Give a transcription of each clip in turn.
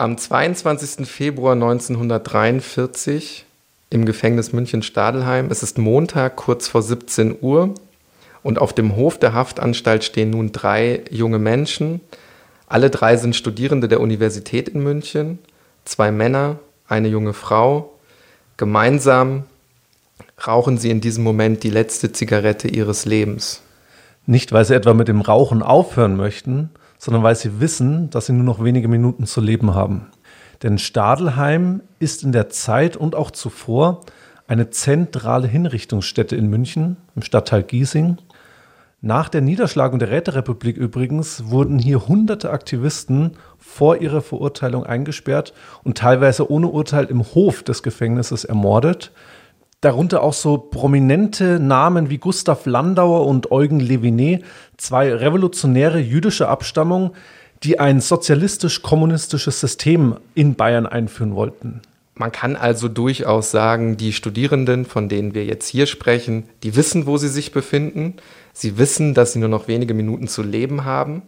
Am 22. Februar 1943 im Gefängnis München-Stadelheim. Es ist Montag, kurz vor 17 Uhr. Und auf dem Hof der Haftanstalt stehen nun drei junge Menschen. Alle drei sind Studierende der Universität in München. Zwei Männer, eine junge Frau. Gemeinsam rauchen sie in diesem Moment die letzte Zigarette ihres Lebens. Nicht, weil sie etwa mit dem Rauchen aufhören möchten, sondern weil sie wissen, dass sie nur noch wenige Minuten zu leben haben. Denn Stadelheim ist in der Zeit und auch zuvor eine zentrale Hinrichtungsstätte in München im Stadtteil Giesing. Nach der Niederschlagung der Räterepublik übrigens wurden hier hunderte Aktivisten vor ihrer Verurteilung eingesperrt und teilweise ohne Urteil im Hof des Gefängnisses ermordet. Darunter auch so prominente Namen wie Gustav Landauer und Eugen Levinet, zwei revolutionäre jüdische Abstammung, die ein sozialistisch-kommunistisches System in Bayern einführen wollten. Man kann also durchaus sagen, die Studierenden, von denen wir jetzt hier sprechen, die wissen, wo sie sich befinden. Sie wissen, dass sie nur noch wenige Minuten zu leben haben.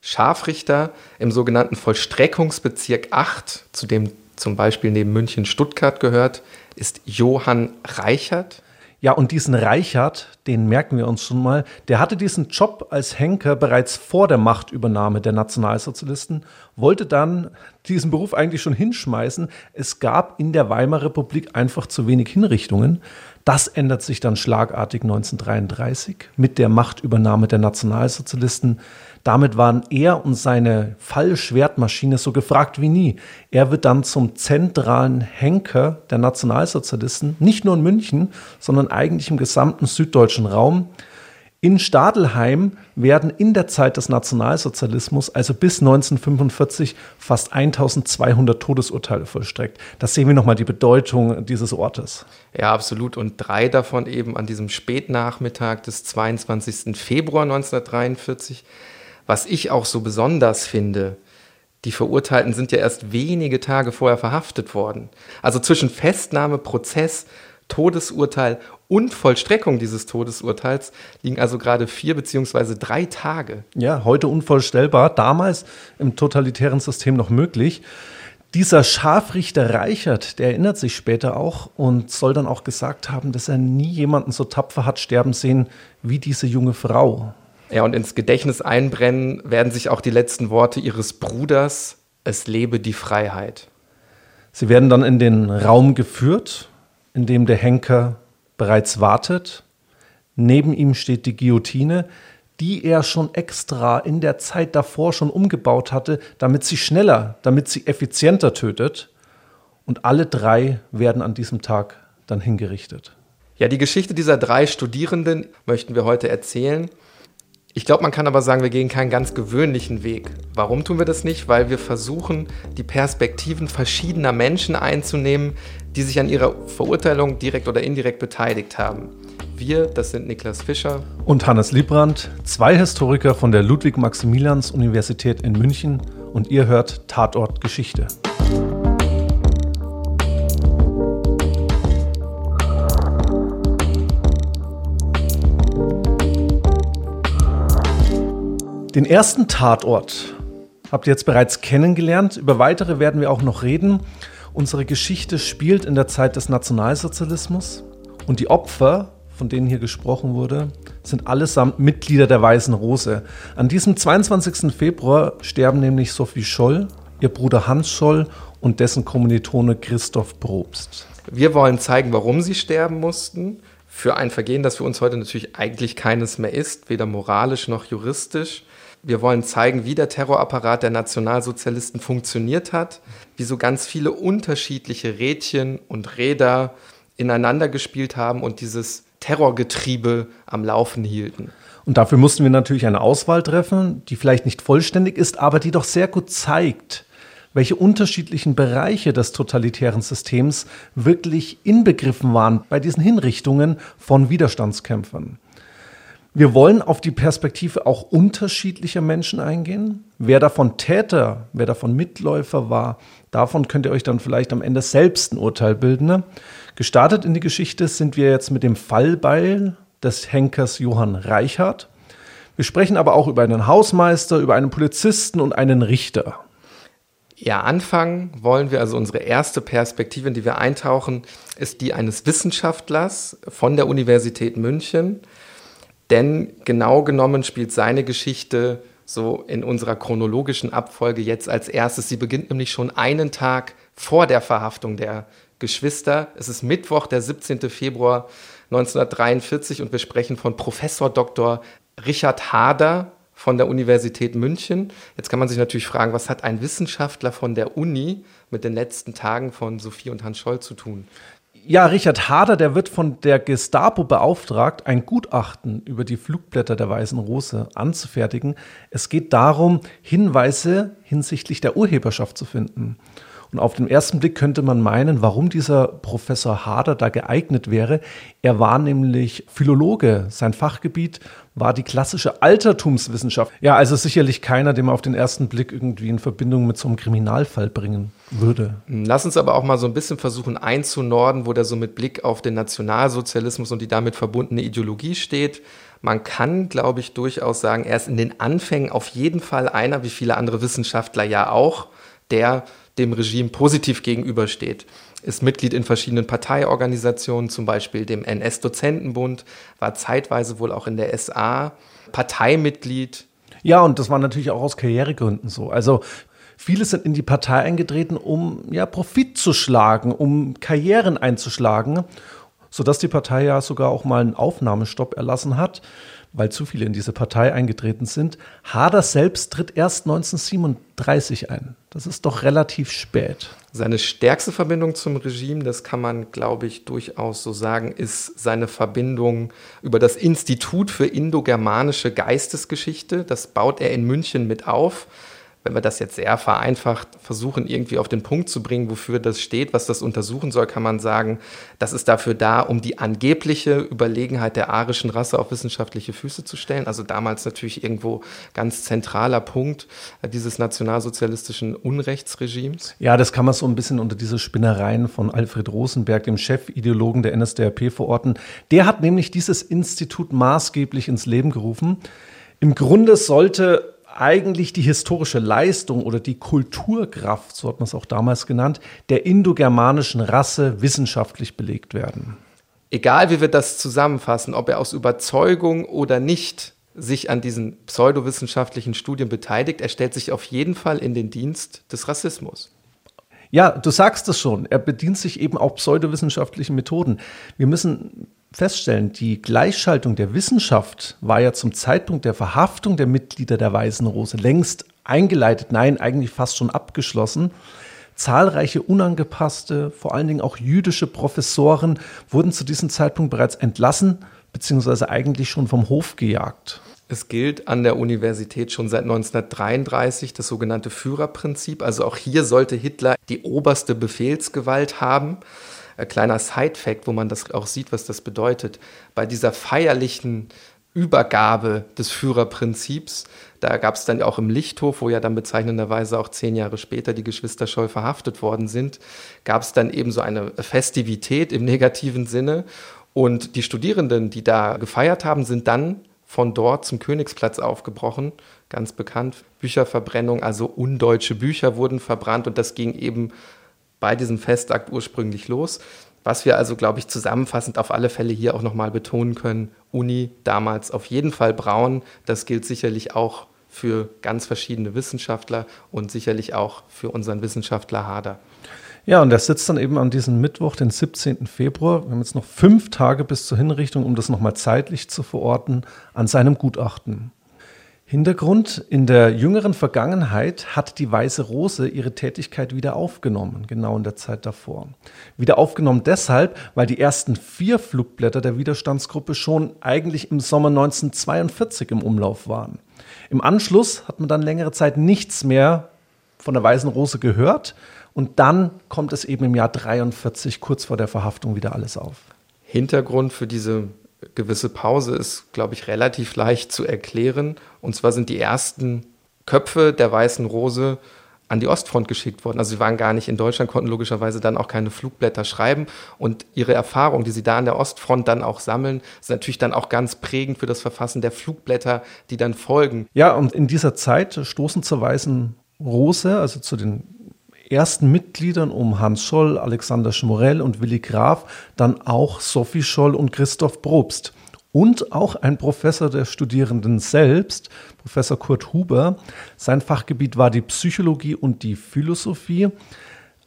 Scharfrichter im sogenannten Vollstreckungsbezirk 8, zu dem zum Beispiel neben München Stuttgart gehört, ist Johann Reichert. Ja, und diesen Reichert, den merken wir uns schon mal, der hatte diesen Job als Henker bereits vor der Machtübernahme der Nationalsozialisten, wollte dann diesen Beruf eigentlich schon hinschmeißen. Es gab in der Weimarer Republik einfach zu wenig Hinrichtungen. Das ändert sich dann schlagartig 1933 mit der Machtübernahme der Nationalsozialisten. Damit waren er und seine Fallschwertmaschine so gefragt wie nie. Er wird dann zum zentralen Henker der Nationalsozialisten, nicht nur in München, sondern eigentlich im gesamten süddeutschen Raum. In Stadelheim werden in der Zeit des Nationalsozialismus, also bis 1945, fast 1200 Todesurteile vollstreckt. Da sehen wir nochmal die Bedeutung dieses Ortes. Ja, absolut. Und drei davon eben an diesem Spätnachmittag des 22. Februar 1943. Was ich auch so besonders finde, die Verurteilten sind ja erst wenige Tage vorher verhaftet worden. Also zwischen Festnahme, Prozess, Todesurteil und Vollstreckung dieses Todesurteils liegen also gerade vier beziehungsweise drei Tage. Ja, heute unvorstellbar, damals im totalitären System noch möglich. Dieser Scharfrichter Reichert, der erinnert sich später auch und soll dann auch gesagt haben, dass er nie jemanden so tapfer hat sterben sehen wie diese junge Frau. Ja, und ins Gedächtnis einbrennen werden sich auch die letzten Worte ihres Bruders, es lebe die Freiheit. Sie werden dann in den Raum geführt, in dem der Henker bereits wartet. Neben ihm steht die Guillotine, die er schon extra in der Zeit davor schon umgebaut hatte, damit sie schneller, damit sie effizienter tötet. Und alle drei werden an diesem Tag dann hingerichtet. Ja, die Geschichte dieser drei Studierenden möchten wir heute erzählen. Ich glaube, man kann aber sagen, wir gehen keinen ganz gewöhnlichen Weg. Warum tun wir das nicht? Weil wir versuchen, die Perspektiven verschiedener Menschen einzunehmen, die sich an ihrer Verurteilung direkt oder indirekt beteiligt haben. Wir, das sind Niklas Fischer und Hannes Liebrandt, zwei Historiker von der Ludwig-Maximilians-Universität in München und ihr hört Tatort Geschichte. Den ersten Tatort habt ihr jetzt bereits kennengelernt. Über weitere werden wir auch noch reden. Unsere Geschichte spielt in der Zeit des Nationalsozialismus und die Opfer, von denen hier gesprochen wurde, sind allesamt Mitglieder der Weißen Rose. An diesem 22. Februar sterben nämlich Sophie Scholl, ihr Bruder Hans Scholl und dessen Kommilitone Christoph Probst. Wir wollen zeigen, warum sie sterben mussten. Für ein Vergehen, das für uns heute natürlich eigentlich keines mehr ist, weder moralisch noch juristisch. Wir wollen zeigen, wie der Terrorapparat der Nationalsozialisten funktioniert hat, wie so ganz viele unterschiedliche Rädchen und Räder ineinander gespielt haben und dieses Terrorgetriebe am Laufen hielten. Und dafür mussten wir natürlich eine Auswahl treffen, die vielleicht nicht vollständig ist, aber die doch sehr gut zeigt, welche unterschiedlichen Bereiche des totalitären Systems wirklich inbegriffen waren bei diesen Hinrichtungen von Widerstandskämpfern. Wir wollen auf die Perspektive auch unterschiedlicher Menschen eingehen. Wer davon Täter, wer davon Mitläufer war, davon könnt ihr euch dann vielleicht am Ende selbst ein Urteil bilden. Ne? Gestartet in die Geschichte sind wir jetzt mit dem Fallbeil des Henkers Johann Reichhardt. Wir sprechen aber auch über einen Hausmeister, über einen Polizisten und einen Richter. Ja, anfangen wollen wir, also unsere erste Perspektive, in die wir eintauchen, ist die eines Wissenschaftlers von der Universität München. Denn genau genommen spielt seine Geschichte so in unserer chronologischen Abfolge jetzt als erstes. Sie beginnt nämlich schon einen Tag vor der Verhaftung der Geschwister. Es ist Mittwoch, der 17. Februar 1943 und wir sprechen von Professor Dr. Richard Hader von der Universität München. Jetzt kann man sich natürlich fragen, was hat ein Wissenschaftler von der Uni mit den letzten Tagen von Sophie und Hans Scholl zu tun? Ja, Richard Hader, der wird von der Gestapo beauftragt, ein Gutachten über die Flugblätter der Weißen Rose anzufertigen. Es geht darum, Hinweise hinsichtlich der Urheberschaft zu finden. Und auf den ersten Blick könnte man meinen, warum dieser Professor Hader da geeignet wäre. Er war nämlich Philologe. Sein Fachgebiet war die klassische Altertumswissenschaft. Ja, also sicherlich keiner, den man auf den ersten Blick irgendwie in Verbindung mit so einem Kriminalfall bringen würde. Lass uns aber auch mal so ein bisschen versuchen einzunorden, wo der so mit Blick auf den Nationalsozialismus und die damit verbundene Ideologie steht. Man kann, glaube ich, durchaus sagen, er ist in den Anfängen auf jeden Fall einer, wie viele andere Wissenschaftler ja auch, der dem Regime positiv gegenübersteht. Ist Mitglied in verschiedenen Parteiorganisationen, zum Beispiel dem NS-Dozentenbund, war zeitweise wohl auch in der SA, Parteimitglied. Ja, und das war natürlich auch aus Karrieregründen so. Also Viele sind in die Partei eingetreten, um ja, Profit zu schlagen, um Karrieren einzuschlagen, sodass die Partei ja sogar auch mal einen Aufnahmestopp erlassen hat weil zu viele in diese Partei eingetreten sind. Hader selbst tritt erst 1937 ein. Das ist doch relativ spät. Seine stärkste Verbindung zum Regime, das kann man, glaube ich, durchaus so sagen, ist seine Verbindung über das Institut für indogermanische Geistesgeschichte. Das baut er in München mit auf wenn wir das jetzt sehr vereinfacht versuchen, irgendwie auf den Punkt zu bringen, wofür das steht, was das untersuchen soll, kann man sagen, das ist dafür da, um die angebliche Überlegenheit der arischen Rasse auf wissenschaftliche Füße zu stellen. Also damals natürlich irgendwo ganz zentraler Punkt dieses nationalsozialistischen Unrechtsregimes. Ja, das kann man so ein bisschen unter diese Spinnereien von Alfred Rosenberg, dem Chefideologen der NSDAP, verorten. Der hat nämlich dieses Institut maßgeblich ins Leben gerufen. Im Grunde sollte eigentlich die historische Leistung oder die Kulturkraft, so hat man es auch damals genannt, der indogermanischen Rasse wissenschaftlich belegt werden. Egal wie wir das zusammenfassen, ob er aus Überzeugung oder nicht sich an diesen pseudowissenschaftlichen Studien beteiligt, er stellt sich auf jeden Fall in den Dienst des Rassismus. Ja, du sagst es schon. Er bedient sich eben auch pseudowissenschaftlichen Methoden. Wir müssen feststellen, die Gleichschaltung der Wissenschaft war ja zum Zeitpunkt der Verhaftung der Mitglieder der Weißen Rose längst eingeleitet, nein, eigentlich fast schon abgeschlossen. Zahlreiche unangepasste, vor allen Dingen auch jüdische Professoren wurden zu diesem Zeitpunkt bereits entlassen, beziehungsweise eigentlich schon vom Hof gejagt. Es gilt an der Universität schon seit 1933 das sogenannte Führerprinzip. Also auch hier sollte Hitler die oberste Befehlsgewalt haben. Ein kleiner Side-Fact, wo man das auch sieht, was das bedeutet. Bei dieser feierlichen Übergabe des Führerprinzips, da gab es dann auch im Lichthof, wo ja dann bezeichnenderweise auch zehn Jahre später die Geschwister Scholl verhaftet worden sind, gab es dann eben so eine Festivität im negativen Sinne. Und die Studierenden, die da gefeiert haben, sind dann von dort zum Königsplatz aufgebrochen, ganz bekannt. Bücherverbrennung, also undeutsche Bücher wurden verbrannt und das ging eben bei diesem Festakt ursprünglich los. Was wir also, glaube ich, zusammenfassend auf alle Fälle hier auch nochmal betonen können, Uni damals auf jeden Fall braun, das gilt sicherlich auch für ganz verschiedene Wissenschaftler und sicherlich auch für unseren Wissenschaftler Hader. Ja, und er sitzt dann eben an diesem Mittwoch, den 17. Februar, wir haben jetzt noch fünf Tage bis zur Hinrichtung, um das nochmal zeitlich zu verorten, an seinem Gutachten. Hintergrund, in der jüngeren Vergangenheit hat die Weiße Rose ihre Tätigkeit wieder aufgenommen, genau in der Zeit davor. Wieder aufgenommen deshalb, weil die ersten vier Flugblätter der Widerstandsgruppe schon eigentlich im Sommer 1942 im Umlauf waren. Im Anschluss hat man dann längere Zeit nichts mehr von der Weißen Rose gehört und dann kommt es eben im Jahr 43 kurz vor der Verhaftung wieder alles auf. Hintergrund für diese gewisse Pause ist, glaube ich, relativ leicht zu erklären. Und zwar sind die ersten Köpfe der Weißen Rose an die Ostfront geschickt worden. Also sie waren gar nicht in Deutschland, konnten logischerweise dann auch keine Flugblätter schreiben. Und ihre Erfahrung, die sie da an der Ostfront dann auch sammeln, ist natürlich dann auch ganz prägend für das Verfassen der Flugblätter, die dann folgen. Ja, und in dieser Zeit stoßen zur Weißen Rose, also zu den ersten Mitgliedern um Hans Scholl, Alexander Schmorell und Willi Graf dann auch Sophie Scholl und Christoph Probst. Und auch ein Professor der Studierenden selbst, Professor Kurt Huber. Sein Fachgebiet war die Psychologie und die Philosophie.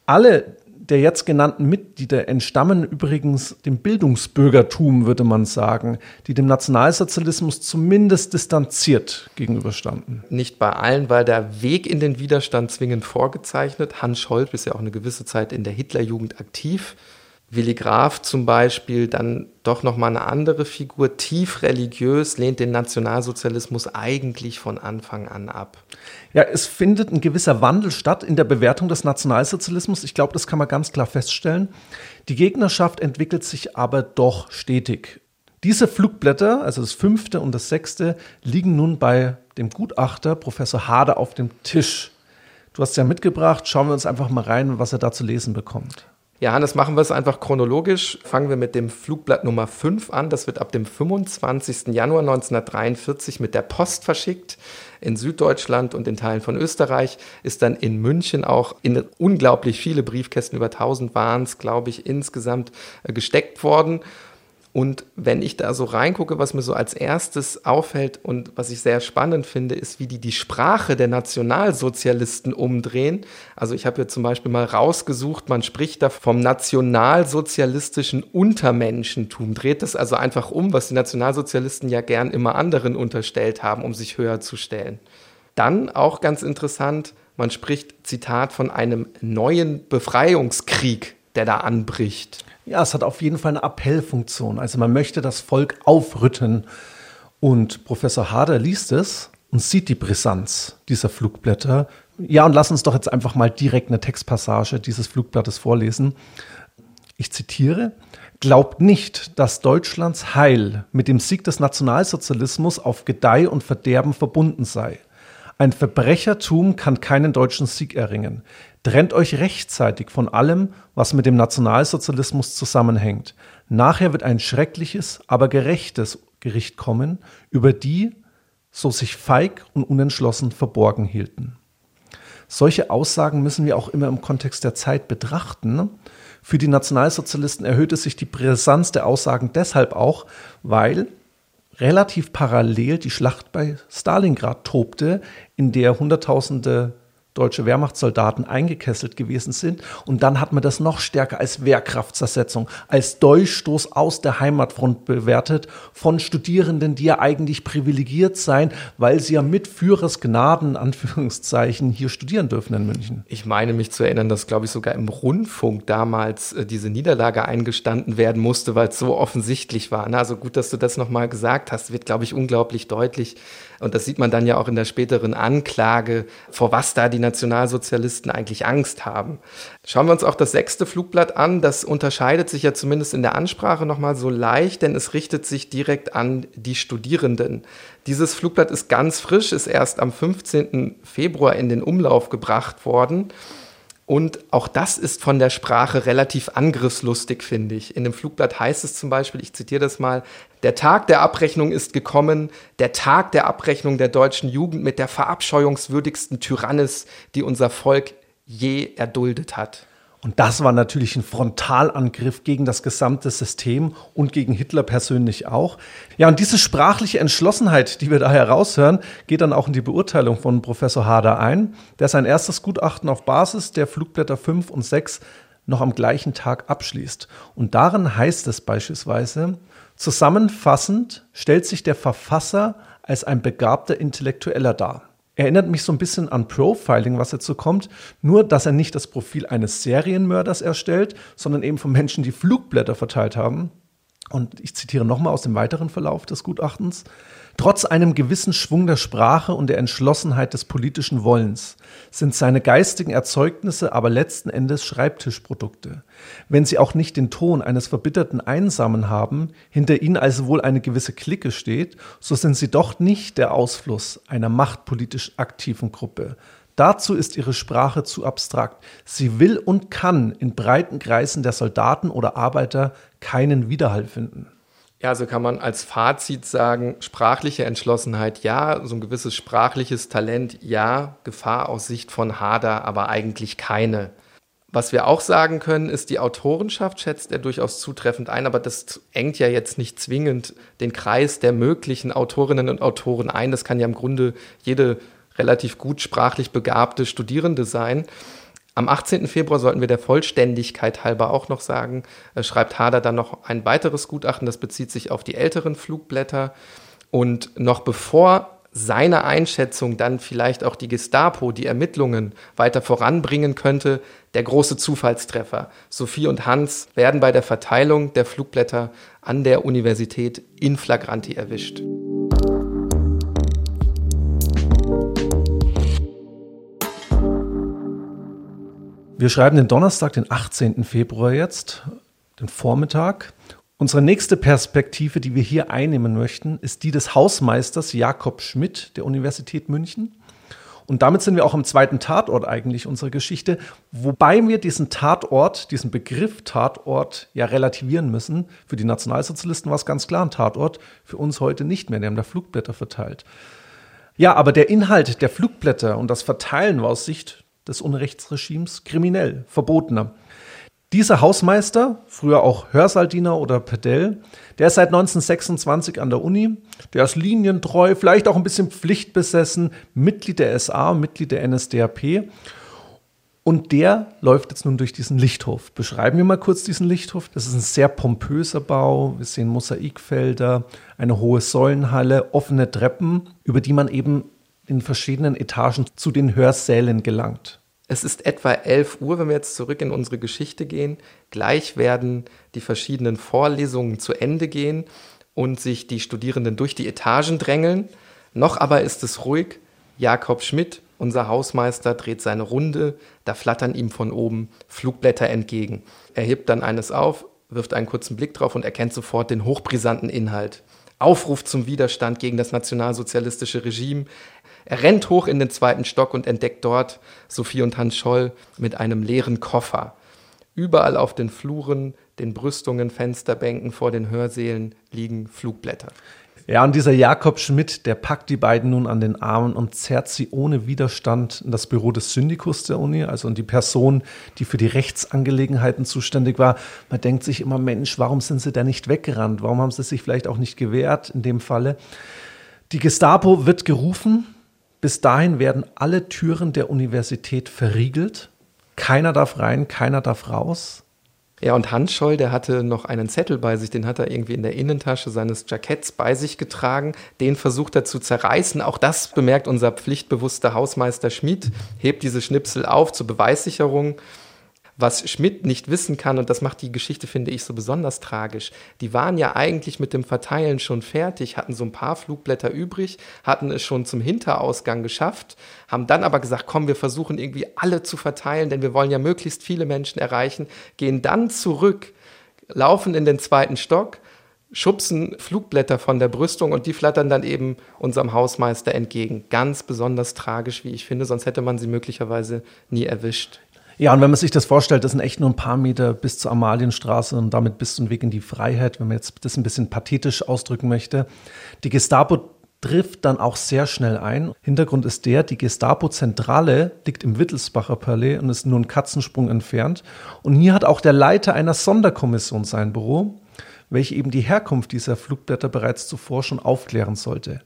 Alle der jetzt genannten Mitglieder entstammen übrigens dem Bildungsbürgertum, würde man sagen, die dem Nationalsozialismus zumindest distanziert gegenüberstanden. Nicht bei allen, weil der Weg in den Widerstand zwingend vorgezeichnet. Hans Scholz ist ja auch eine gewisse Zeit in der Hitlerjugend aktiv. Willi Graf zum Beispiel dann doch nochmal eine andere Figur, tief religiös, lehnt den Nationalsozialismus eigentlich von Anfang an ab. Ja, es findet ein gewisser Wandel statt in der Bewertung des Nationalsozialismus. Ich glaube, das kann man ganz klar feststellen. Die Gegnerschaft entwickelt sich aber doch stetig. Diese Flugblätter, also das fünfte und das sechste, liegen nun bei dem Gutachter Professor Hader auf dem Tisch. Du hast ja mitgebracht, schauen wir uns einfach mal rein, was er da zu lesen bekommt. Ja, Hannes, machen wir es einfach chronologisch. Fangen wir mit dem Flugblatt Nummer 5 an. Das wird ab dem 25. Januar 1943 mit der Post verschickt. In Süddeutschland und in Teilen von Österreich ist dann in München auch in unglaublich viele Briefkästen, über 1000 waren es, glaube ich, insgesamt äh, gesteckt worden. Und wenn ich da so reingucke, was mir so als erstes auffällt und was ich sehr spannend finde, ist, wie die die Sprache der Nationalsozialisten umdrehen. Also ich habe hier zum Beispiel mal rausgesucht, man spricht da vom nationalsozialistischen Untermenschentum, dreht das also einfach um, was die Nationalsozialisten ja gern immer anderen unterstellt haben, um sich höher zu stellen. Dann auch ganz interessant, man spricht, Zitat, von einem neuen Befreiungskrieg, der da anbricht. Ja, es hat auf jeden Fall eine Appellfunktion. Also man möchte das Volk aufrütteln. Und Professor Hader liest es und sieht die Brisanz dieser Flugblätter. Ja, und lass uns doch jetzt einfach mal direkt eine Textpassage dieses Flugblattes vorlesen. Ich zitiere. Glaubt nicht, dass Deutschlands Heil mit dem Sieg des Nationalsozialismus auf Gedeih und Verderben verbunden sei. Ein Verbrechertum kann keinen deutschen Sieg erringen. Trennt euch rechtzeitig von allem, was mit dem Nationalsozialismus zusammenhängt. Nachher wird ein schreckliches, aber gerechtes Gericht kommen, über die, so sich feig und unentschlossen verborgen hielten. Solche Aussagen müssen wir auch immer im Kontext der Zeit betrachten. Für die Nationalsozialisten erhöhte sich die Brisanz der Aussagen deshalb auch, weil relativ parallel die Schlacht bei Stalingrad tobte, in der Hunderttausende deutsche Wehrmachtssoldaten eingekesselt gewesen sind. Und dann hat man das noch stärker als Wehrkraftzersetzung, als Durchstoß aus der Heimatfront bewertet von Studierenden, die ja eigentlich privilegiert seien, weil sie ja mit Führersgnaden, Anführungszeichen, hier studieren dürfen in München. Ich meine mich zu erinnern, dass, glaube ich, sogar im Rundfunk damals äh, diese Niederlage eingestanden werden musste, weil es so offensichtlich war. Na, also gut, dass du das nochmal gesagt hast, wird, glaube ich, unglaublich deutlich. Und das sieht man dann ja auch in der späteren Anklage, vor was da die Nationalsozialisten eigentlich Angst haben. Schauen wir uns auch das sechste Flugblatt an. Das unterscheidet sich ja zumindest in der Ansprache nochmal so leicht, denn es richtet sich direkt an die Studierenden. Dieses Flugblatt ist ganz frisch, ist erst am 15. Februar in den Umlauf gebracht worden. Und auch das ist von der Sprache relativ angriffslustig, finde ich. In dem Flugblatt heißt es zum Beispiel, ich zitiere das mal, der Tag der Abrechnung ist gekommen, der Tag der Abrechnung der deutschen Jugend mit der verabscheuungswürdigsten Tyrannis, die unser Volk je erduldet hat. Und das war natürlich ein Frontalangriff gegen das gesamte System und gegen Hitler persönlich auch. Ja, und diese sprachliche Entschlossenheit, die wir da heraushören, geht dann auch in die Beurteilung von Professor Hader ein, der sein erstes Gutachten auf Basis der Flugblätter 5 und 6 noch am gleichen Tag abschließt. Und darin heißt es beispielsweise, zusammenfassend stellt sich der Verfasser als ein begabter Intellektueller dar. Erinnert mich so ein bisschen an Profiling, was jetzt so kommt, nur dass er nicht das Profil eines Serienmörders erstellt, sondern eben von Menschen, die Flugblätter verteilt haben. Und ich zitiere nochmal aus dem weiteren Verlauf des Gutachtens. Trotz einem gewissen Schwung der Sprache und der Entschlossenheit des politischen Wollens sind seine geistigen Erzeugnisse aber letzten Endes Schreibtischprodukte. Wenn sie auch nicht den Ton eines verbitterten Einsamen haben, hinter ihnen also wohl eine gewisse Clique steht, so sind sie doch nicht der Ausfluss einer machtpolitisch aktiven Gruppe. Dazu ist ihre Sprache zu abstrakt. Sie will und kann in breiten Kreisen der Soldaten oder Arbeiter keinen Widerhall finden. Ja, also kann man als Fazit sagen, sprachliche Entschlossenheit ja, so ein gewisses sprachliches Talent ja, Gefahr aus Sicht von Hader aber eigentlich keine. Was wir auch sagen können, ist, die Autorenschaft schätzt er durchaus zutreffend ein, aber das engt ja jetzt nicht zwingend den Kreis der möglichen Autorinnen und Autoren ein. Das kann ja im Grunde jede relativ gut sprachlich begabte Studierende sein. Am 18. Februar sollten wir der Vollständigkeit halber auch noch sagen, äh, schreibt Hader dann noch ein weiteres Gutachten, das bezieht sich auf die älteren Flugblätter. Und noch bevor seine Einschätzung dann vielleicht auch die Gestapo, die Ermittlungen weiter voranbringen könnte, der große Zufallstreffer. Sophie und Hans werden bei der Verteilung der Flugblätter an der Universität in flagranti erwischt. Wir schreiben den Donnerstag, den 18. Februar jetzt, den Vormittag. Unsere nächste Perspektive, die wir hier einnehmen möchten, ist die des Hausmeisters Jakob Schmidt der Universität München. Und damit sind wir auch am zweiten Tatort eigentlich unserer Geschichte, wobei wir diesen Tatort, diesen Begriff Tatort ja relativieren müssen. Für die Nationalsozialisten war es ganz klar ein Tatort, für uns heute nicht mehr. Die haben da Flugblätter verteilt. Ja, aber der Inhalt der Flugblätter und das Verteilen war aus Sicht des Unrechtsregimes kriminell, verbotener. Dieser Hausmeister, früher auch Hörsaldiener oder Pedell, der ist seit 1926 an der Uni, der ist linientreu, vielleicht auch ein bisschen pflichtbesessen, Mitglied der SA, Mitglied der NSDAP. Und der läuft jetzt nun durch diesen Lichthof. Beschreiben wir mal kurz diesen Lichthof. Das ist ein sehr pompöser Bau. Wir sehen Mosaikfelder, eine hohe Säulenhalle, offene Treppen, über die man eben in verschiedenen Etagen zu den Hörsälen gelangt. Es ist etwa 11 Uhr, wenn wir jetzt zurück in unsere Geschichte gehen. Gleich werden die verschiedenen Vorlesungen zu Ende gehen und sich die Studierenden durch die Etagen drängeln. Noch aber ist es ruhig. Jakob Schmidt, unser Hausmeister, dreht seine Runde. Da flattern ihm von oben Flugblätter entgegen. Er hebt dann eines auf, wirft einen kurzen Blick drauf und erkennt sofort den hochbrisanten Inhalt. Aufruf zum Widerstand gegen das nationalsozialistische Regime. Er rennt hoch in den zweiten Stock und entdeckt dort Sophie und Hans Scholl mit einem leeren Koffer. Überall auf den Fluren, den Brüstungen, Fensterbänken vor den Hörsälen liegen Flugblätter. Ja, und dieser Jakob Schmidt, der packt die beiden nun an den Armen und zerrt sie ohne Widerstand in das Büro des Syndikus der Uni, also in die Person, die für die Rechtsangelegenheiten zuständig war. Man denkt sich immer, Mensch, warum sind sie da nicht weggerannt? Warum haben sie sich vielleicht auch nicht gewehrt in dem Falle? Die Gestapo wird gerufen, bis dahin werden alle Türen der Universität verriegelt. Keiner darf rein, keiner darf raus. Ja, und Hans Scholl, der hatte noch einen Zettel bei sich, den hat er irgendwie in der Innentasche seines Jacketts bei sich getragen. Den versucht er zu zerreißen. Auch das bemerkt unser pflichtbewusster Hausmeister Schmid, hebt diese Schnipsel auf zur Beweissicherung was Schmidt nicht wissen kann, und das macht die Geschichte, finde ich, so besonders tragisch, die waren ja eigentlich mit dem Verteilen schon fertig, hatten so ein paar Flugblätter übrig, hatten es schon zum Hinterausgang geschafft, haben dann aber gesagt, komm, wir versuchen irgendwie alle zu verteilen, denn wir wollen ja möglichst viele Menschen erreichen, gehen dann zurück, laufen in den zweiten Stock, schubsen Flugblätter von der Brüstung und die flattern dann eben unserem Hausmeister entgegen. Ganz besonders tragisch, wie ich finde, sonst hätte man sie möglicherweise nie erwischt. Ja, und wenn man sich das vorstellt, das sind echt nur ein paar Meter bis zur Amalienstraße und damit bis zum Weg in die Freiheit, wenn man jetzt das ein bisschen pathetisch ausdrücken möchte. Die Gestapo trifft dann auch sehr schnell ein. Hintergrund ist der, die Gestapo-Zentrale liegt im Wittelsbacher Palais und ist nur einen Katzensprung entfernt. Und hier hat auch der Leiter einer Sonderkommission sein Büro, welche eben die Herkunft dieser Flugblätter bereits zuvor schon aufklären sollte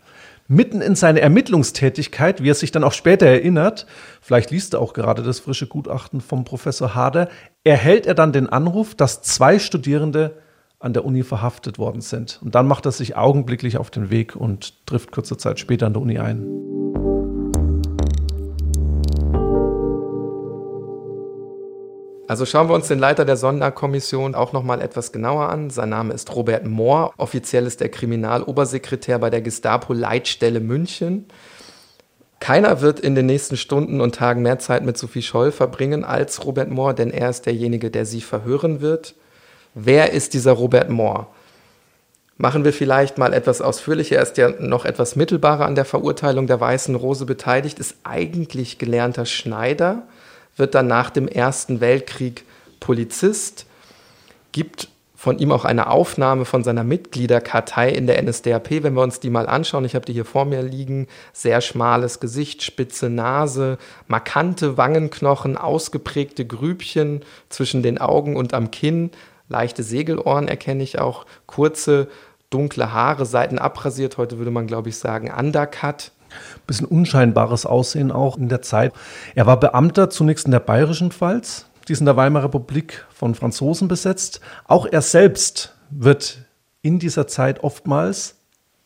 mitten in seine Ermittlungstätigkeit, wie er sich dann auch später erinnert, vielleicht liest er auch gerade das frische Gutachten vom Professor Hader, erhält er dann den Anruf, dass zwei Studierende an der Uni verhaftet worden sind. Und dann macht er sich augenblicklich auf den Weg und trifft kurze Zeit später an der Uni ein. Also schauen wir uns den Leiter der Sonderkommission auch noch mal etwas genauer an. Sein Name ist Robert Mohr. Offiziell ist er Kriminalobersekretär bei der Gestapo Leitstelle München. Keiner wird in den nächsten Stunden und Tagen mehr Zeit mit Sophie Scholl verbringen als Robert Mohr, denn er ist derjenige, der sie verhören wird. Wer ist dieser Robert Mohr? Machen wir vielleicht mal etwas ausführlicher. Er ist ja noch etwas mittelbarer an der Verurteilung der Weißen Rose beteiligt, ist eigentlich gelernter Schneider wird dann nach dem Ersten Weltkrieg Polizist, gibt von ihm auch eine Aufnahme von seiner Mitgliederkartei in der NSDAP, wenn wir uns die mal anschauen. Ich habe die hier vor mir liegen. Sehr schmales Gesicht, spitze Nase, markante Wangenknochen, ausgeprägte Grübchen zwischen den Augen und am Kinn, leichte Segelohren erkenne ich auch, kurze dunkle Haare, Seiten abrasiert, heute würde man glaube ich sagen Undercut. Bisschen unscheinbares Aussehen auch in der Zeit. Er war Beamter zunächst in der Bayerischen Pfalz, die ist in der Weimarer Republik von Franzosen besetzt. Auch er selbst wird in dieser Zeit oftmals,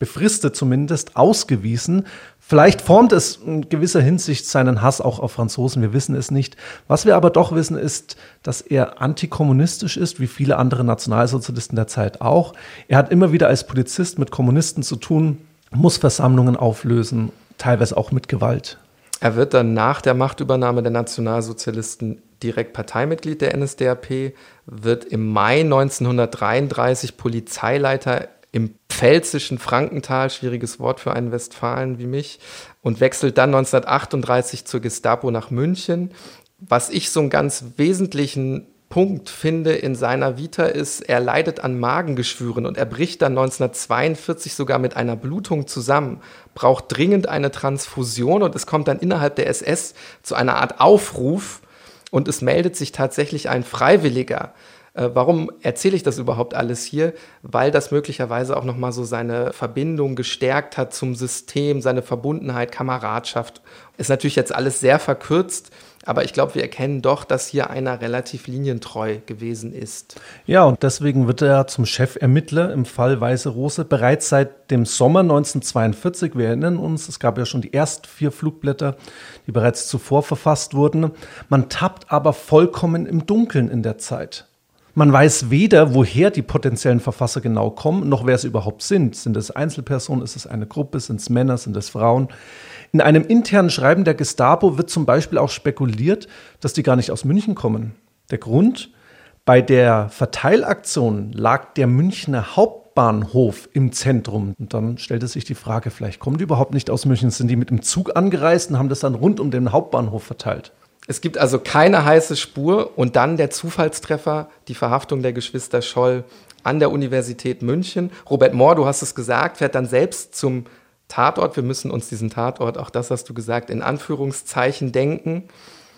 befristet zumindest, ausgewiesen. Vielleicht formt es in gewisser Hinsicht seinen Hass auch auf Franzosen, wir wissen es nicht. Was wir aber doch wissen, ist, dass er antikommunistisch ist, wie viele andere Nationalsozialisten der Zeit auch. Er hat immer wieder als Polizist mit Kommunisten zu tun, muss Versammlungen auflösen, teilweise auch mit Gewalt. Er wird dann nach der Machtübernahme der Nationalsozialisten direkt Parteimitglied der NSDAP, wird im Mai 1933 Polizeileiter im pfälzischen Frankental, schwieriges Wort für einen Westfalen wie mich, und wechselt dann 1938 zur Gestapo nach München. Was ich so einen ganz wesentlichen Punkt finde in seiner Vita ist, er leidet an Magengeschwüren und er bricht dann 1942 sogar mit einer Blutung zusammen, braucht dringend eine Transfusion und es kommt dann innerhalb der SS zu einer Art Aufruf und es meldet sich tatsächlich ein Freiwilliger. Äh, warum erzähle ich das überhaupt alles hier? Weil das möglicherweise auch nochmal so seine Verbindung gestärkt hat zum System, seine Verbundenheit, Kameradschaft. Ist natürlich jetzt alles sehr verkürzt, aber ich glaube, wir erkennen doch, dass hier einer relativ linientreu gewesen ist. Ja, und deswegen wird er zum Chefermittler im Fall Weiße Rose bereits seit dem Sommer 1942. Wir erinnern uns, es gab ja schon die ersten vier Flugblätter, die bereits zuvor verfasst wurden. Man tappt aber vollkommen im Dunkeln in der Zeit. Man weiß weder, woher die potenziellen Verfasser genau kommen, noch wer es überhaupt sind. Sind es Einzelpersonen, ist es eine Gruppe, sind es Männer, sind es Frauen? In einem internen Schreiben der Gestapo wird zum Beispiel auch spekuliert, dass die gar nicht aus München kommen. Der Grund? Bei der Verteilaktion lag der Münchner Hauptbahnhof im Zentrum. Und dann stellte sich die Frage, vielleicht kommen die überhaupt nicht aus München, sind die mit dem Zug angereist und haben das dann rund um den Hauptbahnhof verteilt. Es gibt also keine heiße Spur und dann der Zufallstreffer, die Verhaftung der Geschwister Scholl an der Universität München. Robert Mohr, du hast es gesagt, fährt dann selbst zum Tatort. Wir müssen uns diesen Tatort, auch das hast du gesagt, in Anführungszeichen denken.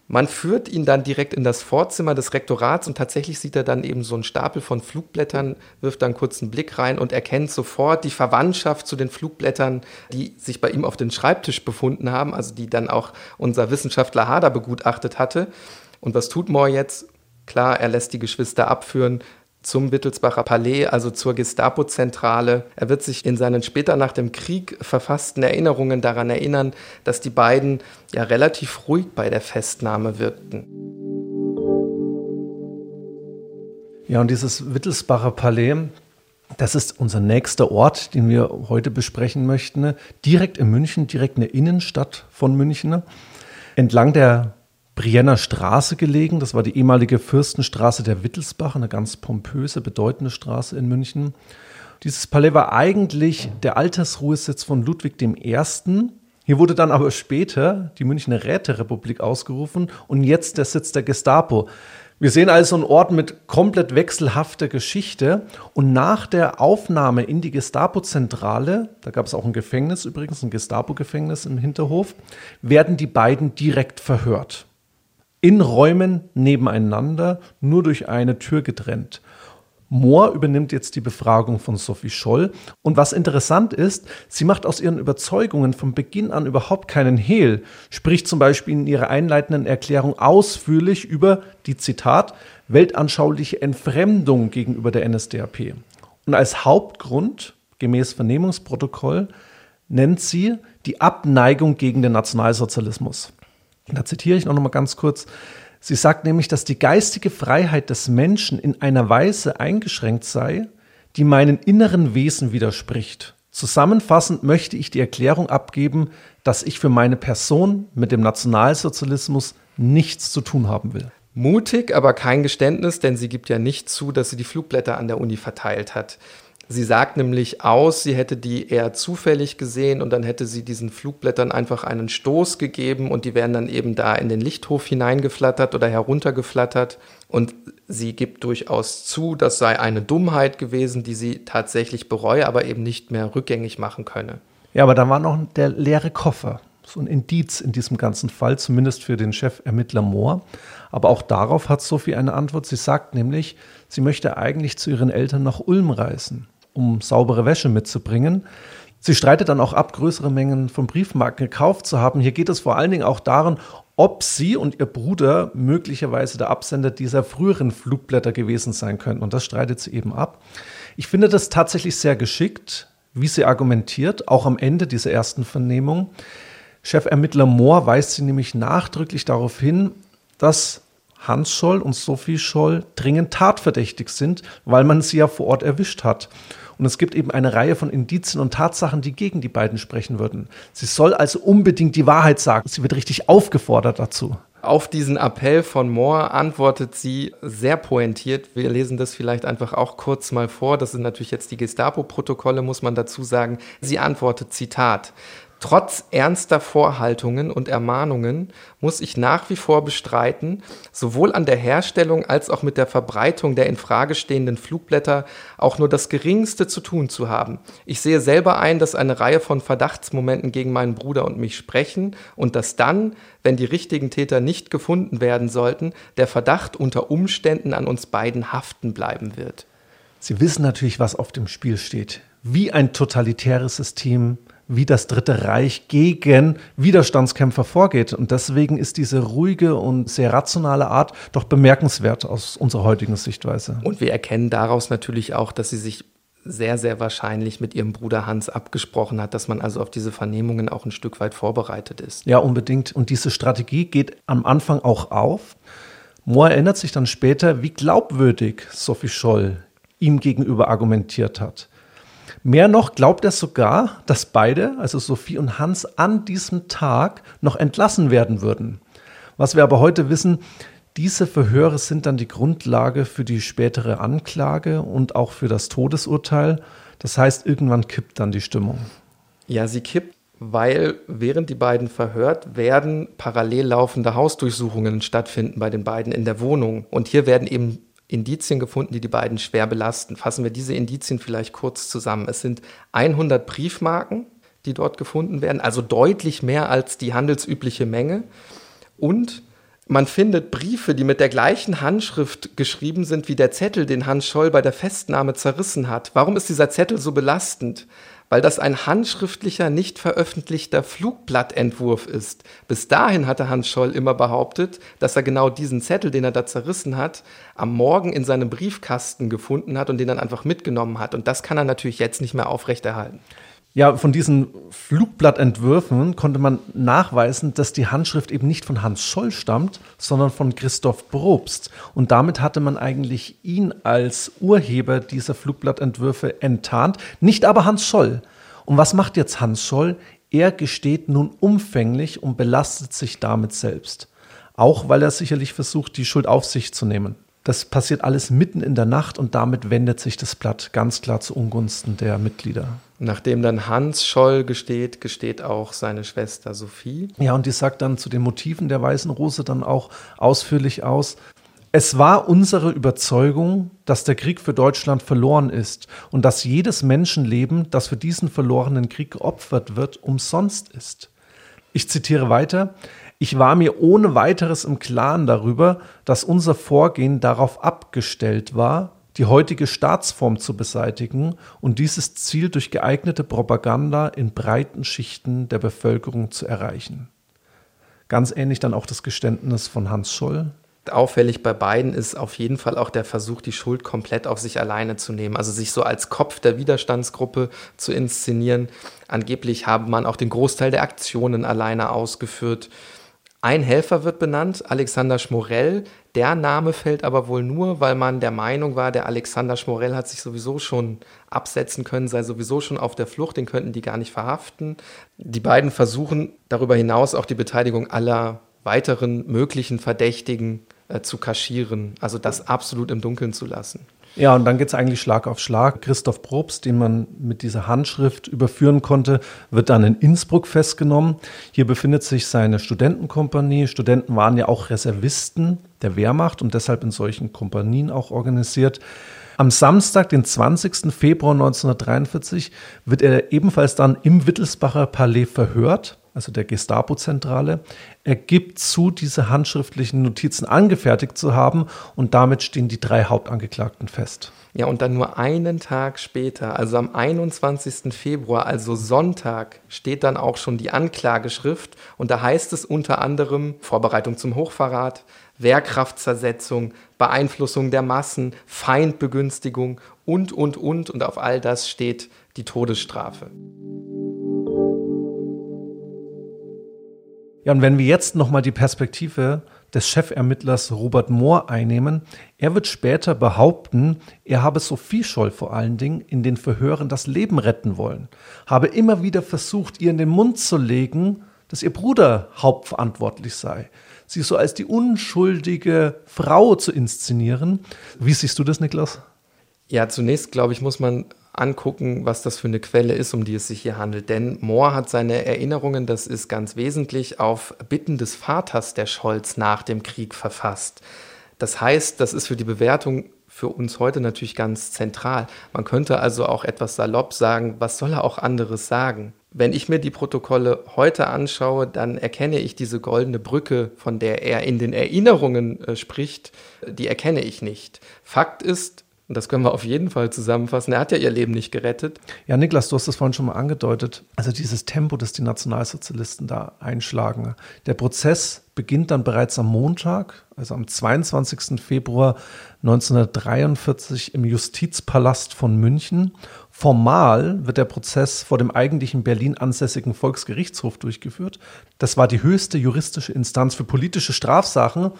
Man führt ihn dann direkt in das Vorzimmer des Rektorats und tatsächlich sieht er dann eben so einen Stapel von Flugblättern, wirft dann kurz einen Blick rein und erkennt sofort die Verwandtschaft zu den Flugblättern, die sich bei ihm auf dem Schreibtisch befunden haben, also die dann auch unser Wissenschaftler Hader begutachtet hatte. Und was tut Moore jetzt? Klar, er lässt die Geschwister abführen, zum Wittelsbacher Palais, also zur Gestapo-Zentrale. Er wird sich in seinen später nach dem Krieg verfassten Erinnerungen daran erinnern, dass die beiden ja relativ ruhig bei der Festnahme wirkten. Ja, und dieses Wittelsbacher Palais, das ist unser nächster Ort, den wir heute besprechen möchten. Direkt in München, direkt in der Innenstadt von München. Entlang der Brienner Straße gelegen. Das war die ehemalige Fürstenstraße der Wittelsbach, eine ganz pompöse, bedeutende Straße in München. Dieses Palais war eigentlich der Altersruhesitz von Ludwig I. Hier wurde dann aber später die Münchner Räterepublik ausgerufen und jetzt der Sitz der Gestapo. Wir sehen also einen Ort mit komplett wechselhafter Geschichte. Und nach der Aufnahme in die Gestapo-Zentrale, da gab es auch ein Gefängnis übrigens, ein Gestapo-Gefängnis im Hinterhof, werden die beiden direkt verhört in Räumen nebeneinander, nur durch eine Tür getrennt. Mohr übernimmt jetzt die Befragung von Sophie Scholl. Und was interessant ist, sie macht aus ihren Überzeugungen von Beginn an überhaupt keinen Hehl, spricht zum Beispiel in ihrer einleitenden Erklärung ausführlich über die Zitat weltanschauliche Entfremdung gegenüber der NSDAP. Und als Hauptgrund, gemäß Vernehmungsprotokoll, nennt sie die Abneigung gegen den Nationalsozialismus. Da zitiere ich noch mal ganz kurz. Sie sagt nämlich, dass die geistige Freiheit des Menschen in einer Weise eingeschränkt sei, die meinen inneren Wesen widerspricht. Zusammenfassend möchte ich die Erklärung abgeben, dass ich für meine Person mit dem Nationalsozialismus nichts zu tun haben will. Mutig, aber kein Geständnis, denn sie gibt ja nicht zu, dass sie die Flugblätter an der Uni verteilt hat. Sie sagt nämlich aus, sie hätte die eher zufällig gesehen und dann hätte sie diesen Flugblättern einfach einen Stoß gegeben und die wären dann eben da in den Lichthof hineingeflattert oder heruntergeflattert. Und sie gibt durchaus zu, das sei eine Dummheit gewesen, die sie tatsächlich bereue, aber eben nicht mehr rückgängig machen könne. Ja, aber da war noch der leere Koffer so ein Indiz in diesem ganzen Fall, zumindest für den Chefermittler Mohr. Aber auch darauf hat Sophie eine Antwort. Sie sagt nämlich, sie möchte eigentlich zu ihren Eltern nach Ulm reisen, um saubere Wäsche mitzubringen. Sie streitet dann auch ab, größere Mengen von Briefmarken gekauft zu haben. Hier geht es vor allen Dingen auch darum, ob sie und ihr Bruder möglicherweise der Absender dieser früheren Flugblätter gewesen sein könnten. Und das streitet sie eben ab. Ich finde das tatsächlich sehr geschickt, wie sie argumentiert, auch am Ende dieser ersten Vernehmung. Chefermittler Mohr weist sie nämlich nachdrücklich darauf hin, dass Hans Scholl und Sophie Scholl dringend tatverdächtig sind, weil man sie ja vor Ort erwischt hat. Und es gibt eben eine Reihe von Indizien und Tatsachen, die gegen die beiden sprechen würden. Sie soll also unbedingt die Wahrheit sagen. Sie wird richtig aufgefordert dazu. Auf diesen Appell von Moore antwortet sie sehr pointiert. Wir lesen das vielleicht einfach auch kurz mal vor. Das sind natürlich jetzt die Gestapo-Protokolle, muss man dazu sagen. Sie antwortet, Zitat, Trotz ernster Vorhaltungen und Ermahnungen muss ich nach wie vor bestreiten, sowohl an der Herstellung als auch mit der Verbreitung der in Frage stehenden Flugblätter auch nur das geringste zu tun zu haben. Ich sehe selber ein, dass eine Reihe von Verdachtsmomenten gegen meinen Bruder und mich sprechen und dass dann, wenn die richtigen Täter nicht gefunden werden sollten, der Verdacht unter Umständen an uns beiden haften bleiben wird. Sie wissen natürlich, was auf dem Spiel steht. Wie ein totalitäres System wie das Dritte Reich gegen Widerstandskämpfer vorgeht. Und deswegen ist diese ruhige und sehr rationale Art doch bemerkenswert aus unserer heutigen Sichtweise. Und wir erkennen daraus natürlich auch, dass sie sich sehr, sehr wahrscheinlich mit ihrem Bruder Hans abgesprochen hat, dass man also auf diese Vernehmungen auch ein Stück weit vorbereitet ist. Ja, unbedingt. Und diese Strategie geht am Anfang auch auf. Mohr erinnert sich dann später, wie glaubwürdig Sophie Scholl ihm gegenüber argumentiert hat. Mehr noch glaubt er sogar, dass beide, also Sophie und Hans, an diesem Tag noch entlassen werden würden. Was wir aber heute wissen, diese Verhöre sind dann die Grundlage für die spätere Anklage und auch für das Todesurteil. Das heißt, irgendwann kippt dann die Stimmung. Ja, sie kippt, weil während die beiden verhört werden, parallel laufende Hausdurchsuchungen stattfinden bei den beiden in der Wohnung. Und hier werden eben Indizien gefunden, die die beiden schwer belasten. Fassen wir diese Indizien vielleicht kurz zusammen. Es sind 100 Briefmarken, die dort gefunden werden, also deutlich mehr als die handelsübliche Menge. Und man findet Briefe, die mit der gleichen Handschrift geschrieben sind wie der Zettel, den Hans Scholl bei der Festnahme zerrissen hat. Warum ist dieser Zettel so belastend? Weil das ein handschriftlicher, nicht veröffentlichter Flugblattentwurf ist. Bis dahin hatte Hans Scholl immer behauptet, dass er genau diesen Zettel, den er da zerrissen hat, am Morgen in seinem Briefkasten gefunden hat und den dann einfach mitgenommen hat. Und das kann er natürlich jetzt nicht mehr aufrechterhalten. Ja, von diesen Flugblattentwürfen konnte man nachweisen, dass die Handschrift eben nicht von Hans Scholl stammt, sondern von Christoph Probst. Und damit hatte man eigentlich ihn als Urheber dieser Flugblattentwürfe enttarnt, nicht aber Hans Scholl. Und was macht jetzt Hans Scholl? Er gesteht nun umfänglich und belastet sich damit selbst. Auch weil er sicherlich versucht, die Schuld auf sich zu nehmen. Das passiert alles mitten in der Nacht und damit wendet sich das Blatt ganz klar zu Ungunsten der Mitglieder. Nachdem dann Hans Scholl gesteht, gesteht auch seine Schwester Sophie. Ja, und die sagt dann zu den Motiven der Weißen Rose dann auch ausführlich aus. Es war unsere Überzeugung, dass der Krieg für Deutschland verloren ist und dass jedes Menschenleben, das für diesen verlorenen Krieg geopfert wird, umsonst ist. Ich zitiere weiter. Ich war mir ohne weiteres im Klaren darüber, dass unser Vorgehen darauf abgestellt war, die heutige Staatsform zu beseitigen und dieses Ziel durch geeignete Propaganda in breiten Schichten der Bevölkerung zu erreichen. Ganz ähnlich dann auch das Geständnis von Hans Scholl. Auffällig bei beiden ist auf jeden Fall auch der Versuch, die Schuld komplett auf sich alleine zu nehmen, also sich so als Kopf der Widerstandsgruppe zu inszenieren. Angeblich habe man auch den Großteil der Aktionen alleine ausgeführt. Ein Helfer wird benannt, Alexander Schmorell. Der Name fällt aber wohl nur, weil man der Meinung war, der Alexander Schmorell hat sich sowieso schon absetzen können, sei sowieso schon auf der Flucht, den könnten die gar nicht verhaften. Die beiden versuchen darüber hinaus auch die Beteiligung aller weiteren möglichen Verdächtigen äh, zu kaschieren, also das absolut im Dunkeln zu lassen. Ja, und dann geht es eigentlich Schlag auf Schlag. Christoph Probst, den man mit dieser Handschrift überführen konnte, wird dann in Innsbruck festgenommen. Hier befindet sich seine Studentenkompanie. Studenten waren ja auch Reservisten der Wehrmacht und deshalb in solchen Kompanien auch organisiert. Am Samstag, den 20. Februar 1943, wird er ebenfalls dann im Wittelsbacher Palais verhört also der Gestapo-Zentrale. Er gibt zu, diese handschriftlichen Notizen angefertigt zu haben und damit stehen die drei Hauptangeklagten fest. Ja, und dann nur einen Tag später, also am 21. Februar, also Sonntag, steht dann auch schon die Anklageschrift und da heißt es unter anderem Vorbereitung zum Hochverrat, Wehrkraftzersetzung, Beeinflussung der Massen, Feindbegünstigung und, und, und und auf all das steht die Todesstrafe. Ja, und wenn wir jetzt nochmal die Perspektive des Chefermittlers Robert Mohr einnehmen, er wird später behaupten, er habe Sophie Scholl vor allen Dingen in den Verhören das Leben retten wollen, habe immer wieder versucht, ihr in den Mund zu legen, dass ihr Bruder hauptverantwortlich sei, sie so als die unschuldige Frau zu inszenieren. Wie siehst du das, Niklas? Ja, zunächst glaube ich, muss man angucken, was das für eine Quelle ist, um die es sich hier handelt. Denn Mohr hat seine Erinnerungen, das ist ganz wesentlich, auf Bitten des Vaters der Scholz nach dem Krieg verfasst. Das heißt, das ist für die Bewertung für uns heute natürlich ganz zentral. Man könnte also auch etwas salopp sagen, was soll er auch anderes sagen? Wenn ich mir die Protokolle heute anschaue, dann erkenne ich diese goldene Brücke, von der er in den Erinnerungen äh, spricht, die erkenne ich nicht. Fakt ist, und das können wir auf jeden Fall zusammenfassen. Er hat ja ihr Leben nicht gerettet. Ja, Niklas, du hast das vorhin schon mal angedeutet. Also dieses Tempo, das die Nationalsozialisten da einschlagen. Der Prozess beginnt dann bereits am Montag, also am 22. Februar 1943 im Justizpalast von München. Formal wird der Prozess vor dem eigentlichen Berlin ansässigen Volksgerichtshof durchgeführt. Das war die höchste juristische Instanz für politische Strafsachen.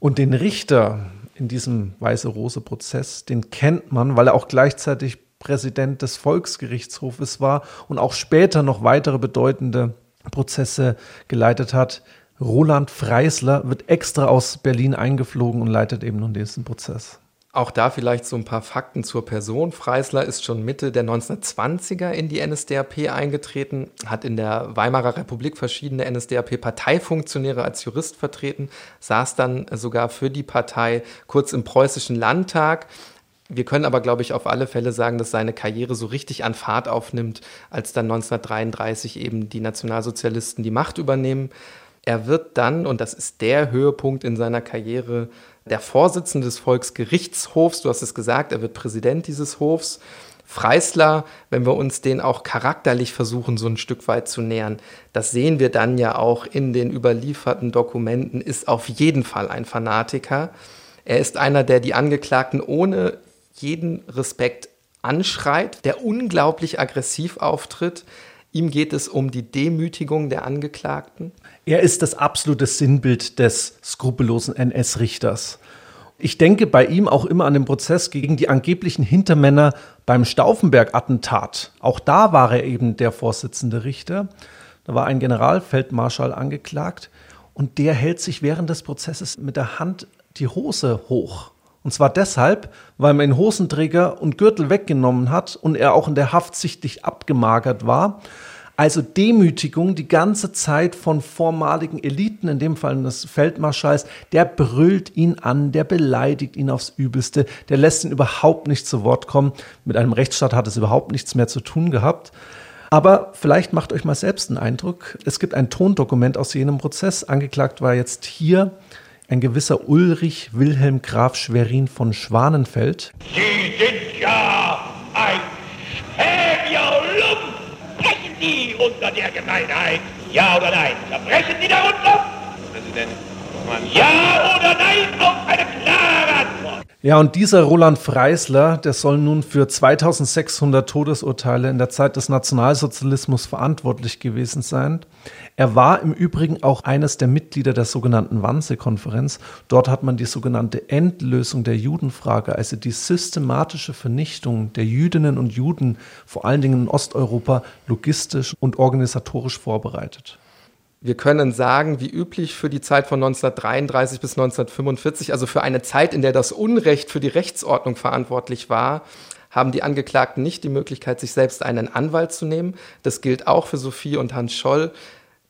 Und den Richter, in diesem Weiße-Rose-Prozess, den kennt man, weil er auch gleichzeitig Präsident des Volksgerichtshofes war und auch später noch weitere bedeutende Prozesse geleitet hat. Roland Freisler wird extra aus Berlin eingeflogen und leitet eben nun diesen Prozess. Auch da vielleicht so ein paar Fakten zur Person. Freisler ist schon Mitte der 1920er in die NSDAP eingetreten, hat in der Weimarer Republik verschiedene NSDAP-Parteifunktionäre als Jurist vertreten, saß dann sogar für die Partei kurz im preußischen Landtag. Wir können aber, glaube ich, auf alle Fälle sagen, dass seine Karriere so richtig an Fahrt aufnimmt, als dann 1933 eben die Nationalsozialisten die Macht übernehmen. Er wird dann, und das ist der Höhepunkt in seiner Karriere, der Vorsitzende des Volksgerichtshofs, du hast es gesagt, er wird Präsident dieses Hofs. Freisler, wenn wir uns den auch charakterlich versuchen, so ein Stück weit zu nähern, das sehen wir dann ja auch in den überlieferten Dokumenten, ist auf jeden Fall ein Fanatiker. Er ist einer, der die Angeklagten ohne jeden Respekt anschreit, der unglaublich aggressiv auftritt. Ihm geht es um die Demütigung der Angeklagten. Er ist das absolute Sinnbild des skrupellosen NS-Richters. Ich denke bei ihm auch immer an den Prozess gegen die angeblichen Hintermänner beim Stauffenberg-Attentat. Auch da war er eben der Vorsitzende Richter. Da war ein Generalfeldmarschall angeklagt und der hält sich während des Prozesses mit der Hand die Hose hoch. Und zwar deshalb, weil man den Hosenträger und Gürtel weggenommen hat und er auch in der Haft sichtlich abgemagert war. Also Demütigung die ganze Zeit von vormaligen Eliten, in dem Fall des Feldmarschalls, der brüllt ihn an, der beleidigt ihn aufs Übelste, der lässt ihn überhaupt nicht zu Wort kommen. Mit einem Rechtsstaat hat es überhaupt nichts mehr zu tun gehabt. Aber vielleicht macht euch mal selbst einen Eindruck. Es gibt ein Tondokument aus jenem Prozess. Angeklagt war jetzt hier ein gewisser Ulrich Wilhelm Graf Schwerin von Schwanenfeld. Sie sind ja ein schäbiger Lump. Brechen Sie unter der Gemeinheit. Ja oder nein? Verbrechen Sie darunter? Präsident. Ja oder nein auf eine klare Antwort. Ja, und dieser Roland Freisler, der soll nun für 2600 Todesurteile in der Zeit des Nationalsozialismus verantwortlich gewesen sein. Er war im Übrigen auch eines der Mitglieder der sogenannten Wannsee-Konferenz. Dort hat man die sogenannte Endlösung der Judenfrage, also die systematische Vernichtung der Jüdinnen und Juden, vor allen Dingen in Osteuropa, logistisch und organisatorisch vorbereitet. Wir können sagen, wie üblich für die Zeit von 1933 bis 1945, also für eine Zeit, in der das Unrecht für die Rechtsordnung verantwortlich war, haben die Angeklagten nicht die Möglichkeit, sich selbst einen Anwalt zu nehmen. Das gilt auch für Sophie und Hans Scholl.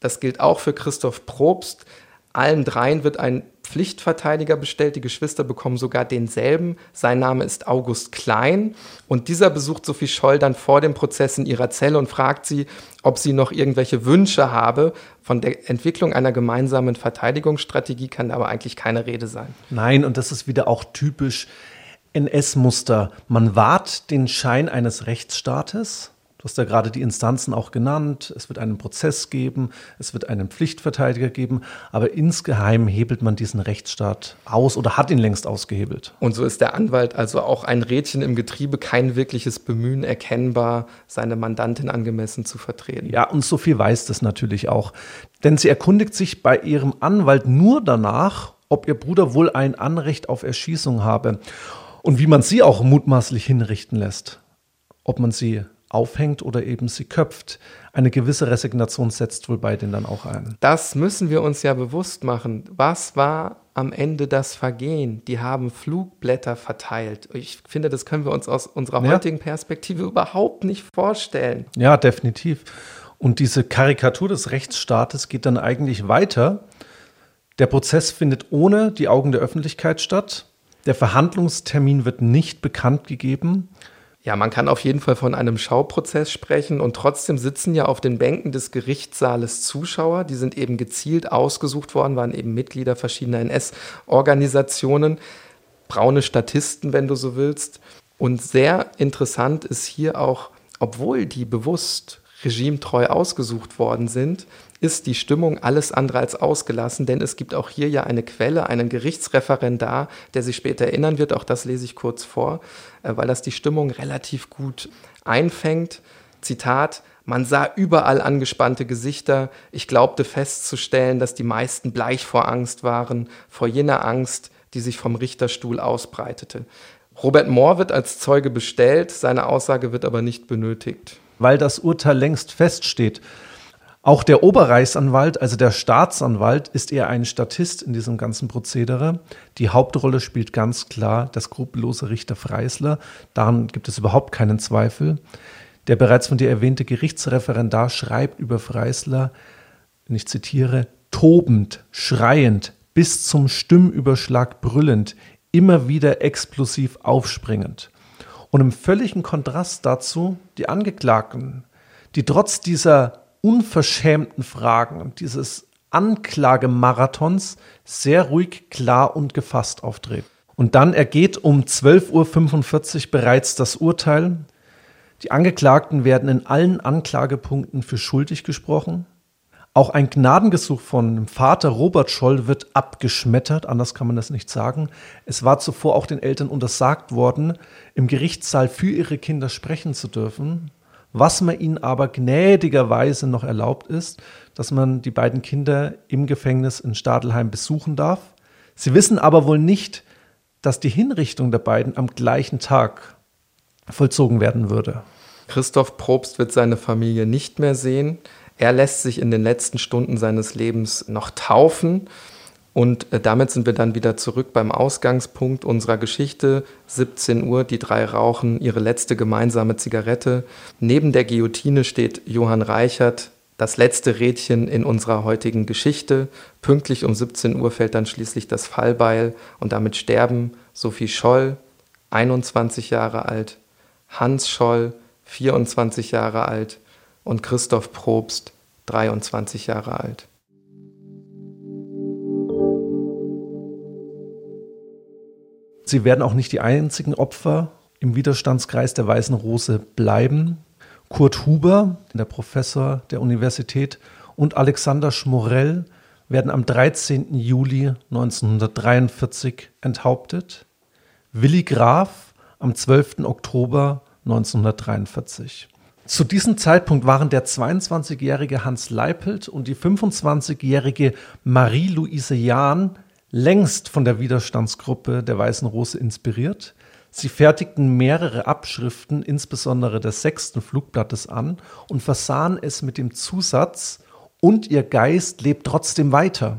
Das gilt auch für Christoph Probst. Allen dreien wird ein Pflichtverteidiger bestellt. Die Geschwister bekommen sogar denselben. Sein Name ist August Klein. Und dieser besucht Sophie Scholl dann vor dem Prozess in ihrer Zelle und fragt sie, ob sie noch irgendwelche Wünsche habe. Von der Entwicklung einer gemeinsamen Verteidigungsstrategie kann aber eigentlich keine Rede sein. Nein, und das ist wieder auch typisch NS-Muster. Man wahrt den Schein eines Rechtsstaates Du hast ja gerade die Instanzen auch genannt. Es wird einen Prozess geben, es wird einen Pflichtverteidiger geben, aber insgeheim hebelt man diesen Rechtsstaat aus oder hat ihn längst ausgehebelt. Und so ist der Anwalt also auch ein Rädchen im Getriebe, kein wirkliches Bemühen erkennbar, seine Mandantin angemessen zu vertreten. Ja, und Sophie weiß das natürlich auch. Denn sie erkundigt sich bei ihrem Anwalt nur danach, ob ihr Bruder wohl ein Anrecht auf Erschießung habe und wie man sie auch mutmaßlich hinrichten lässt. Ob man sie aufhängt oder eben sie köpft. Eine gewisse Resignation setzt wohl bei denen dann auch ein. Das müssen wir uns ja bewusst machen. Was war am Ende das Vergehen? Die haben Flugblätter verteilt. Ich finde, das können wir uns aus unserer ja. heutigen Perspektive überhaupt nicht vorstellen. Ja, definitiv. Und diese Karikatur des Rechtsstaates geht dann eigentlich weiter. Der Prozess findet ohne die Augen der Öffentlichkeit statt. Der Verhandlungstermin wird nicht bekannt gegeben. Ja, man kann auf jeden Fall von einem Schauprozess sprechen und trotzdem sitzen ja auf den Bänken des Gerichtssaales Zuschauer. Die sind eben gezielt ausgesucht worden, waren eben Mitglieder verschiedener NS-Organisationen, braune Statisten, wenn du so willst. Und sehr interessant ist hier auch, obwohl die bewusst regimetreu ausgesucht worden sind, ist die Stimmung alles andere als ausgelassen, denn es gibt auch hier ja eine Quelle, einen Gerichtsreferendar, der sich später erinnern wird, auch das lese ich kurz vor, äh, weil das die Stimmung relativ gut einfängt. Zitat, man sah überall angespannte Gesichter. Ich glaubte festzustellen, dass die meisten bleich vor Angst waren, vor jener Angst, die sich vom Richterstuhl ausbreitete. Robert Moore wird als Zeuge bestellt, seine Aussage wird aber nicht benötigt. Weil das Urteil längst feststeht, auch der Oberreichsanwalt, also der Staatsanwalt, ist eher ein Statist in diesem ganzen Prozedere. Die Hauptrolle spielt ganz klar der skrupellose Richter Freisler. Daran gibt es überhaupt keinen Zweifel. Der bereits von dir erwähnte Gerichtsreferendar schreibt über Freisler, ich zitiere, tobend, schreiend, bis zum Stimmüberschlag brüllend, immer wieder explosiv aufspringend. Und im völligen Kontrast dazu die Angeklagten, die trotz dieser unverschämten Fragen dieses Anklagemarathons sehr ruhig, klar und gefasst auftreten. Und dann ergeht um 12.45 Uhr bereits das Urteil. Die Angeklagten werden in allen Anklagepunkten für schuldig gesprochen. Auch ein Gnadengesuch von Vater Robert Scholl wird abgeschmettert, anders kann man das nicht sagen. Es war zuvor auch den Eltern untersagt worden, im Gerichtssaal für ihre Kinder sprechen zu dürfen. Was man ihnen aber gnädigerweise noch erlaubt ist, dass man die beiden Kinder im Gefängnis in Stadelheim besuchen darf. Sie wissen aber wohl nicht, dass die Hinrichtung der beiden am gleichen Tag vollzogen werden würde. Christoph Probst wird seine Familie nicht mehr sehen. Er lässt sich in den letzten Stunden seines Lebens noch taufen und äh, damit sind wir dann wieder zurück beim Ausgangspunkt unserer Geschichte. 17 Uhr, die drei rauchen ihre letzte gemeinsame Zigarette. Neben der Guillotine steht Johann Reichert, das letzte Rädchen in unserer heutigen Geschichte. Pünktlich um 17 Uhr fällt dann schließlich das Fallbeil und damit sterben Sophie Scholl, 21 Jahre alt, Hans Scholl, 24 Jahre alt und Christoph Probst, 23 Jahre alt. Sie werden auch nicht die einzigen Opfer im Widerstandskreis der Weißen Rose bleiben. Kurt Huber, der Professor der Universität, und Alexander Schmorell werden am 13. Juli 1943 enthauptet. Willi Graf am 12. Oktober 1943. Zu diesem Zeitpunkt waren der 22-jährige Hans Leipelt und die 25-jährige Marie-Louise Jahn längst von der Widerstandsgruppe der Weißen Rose inspiriert. Sie fertigten mehrere Abschriften, insbesondere des sechsten Flugblattes, an und versahen es mit dem Zusatz und ihr Geist lebt trotzdem weiter.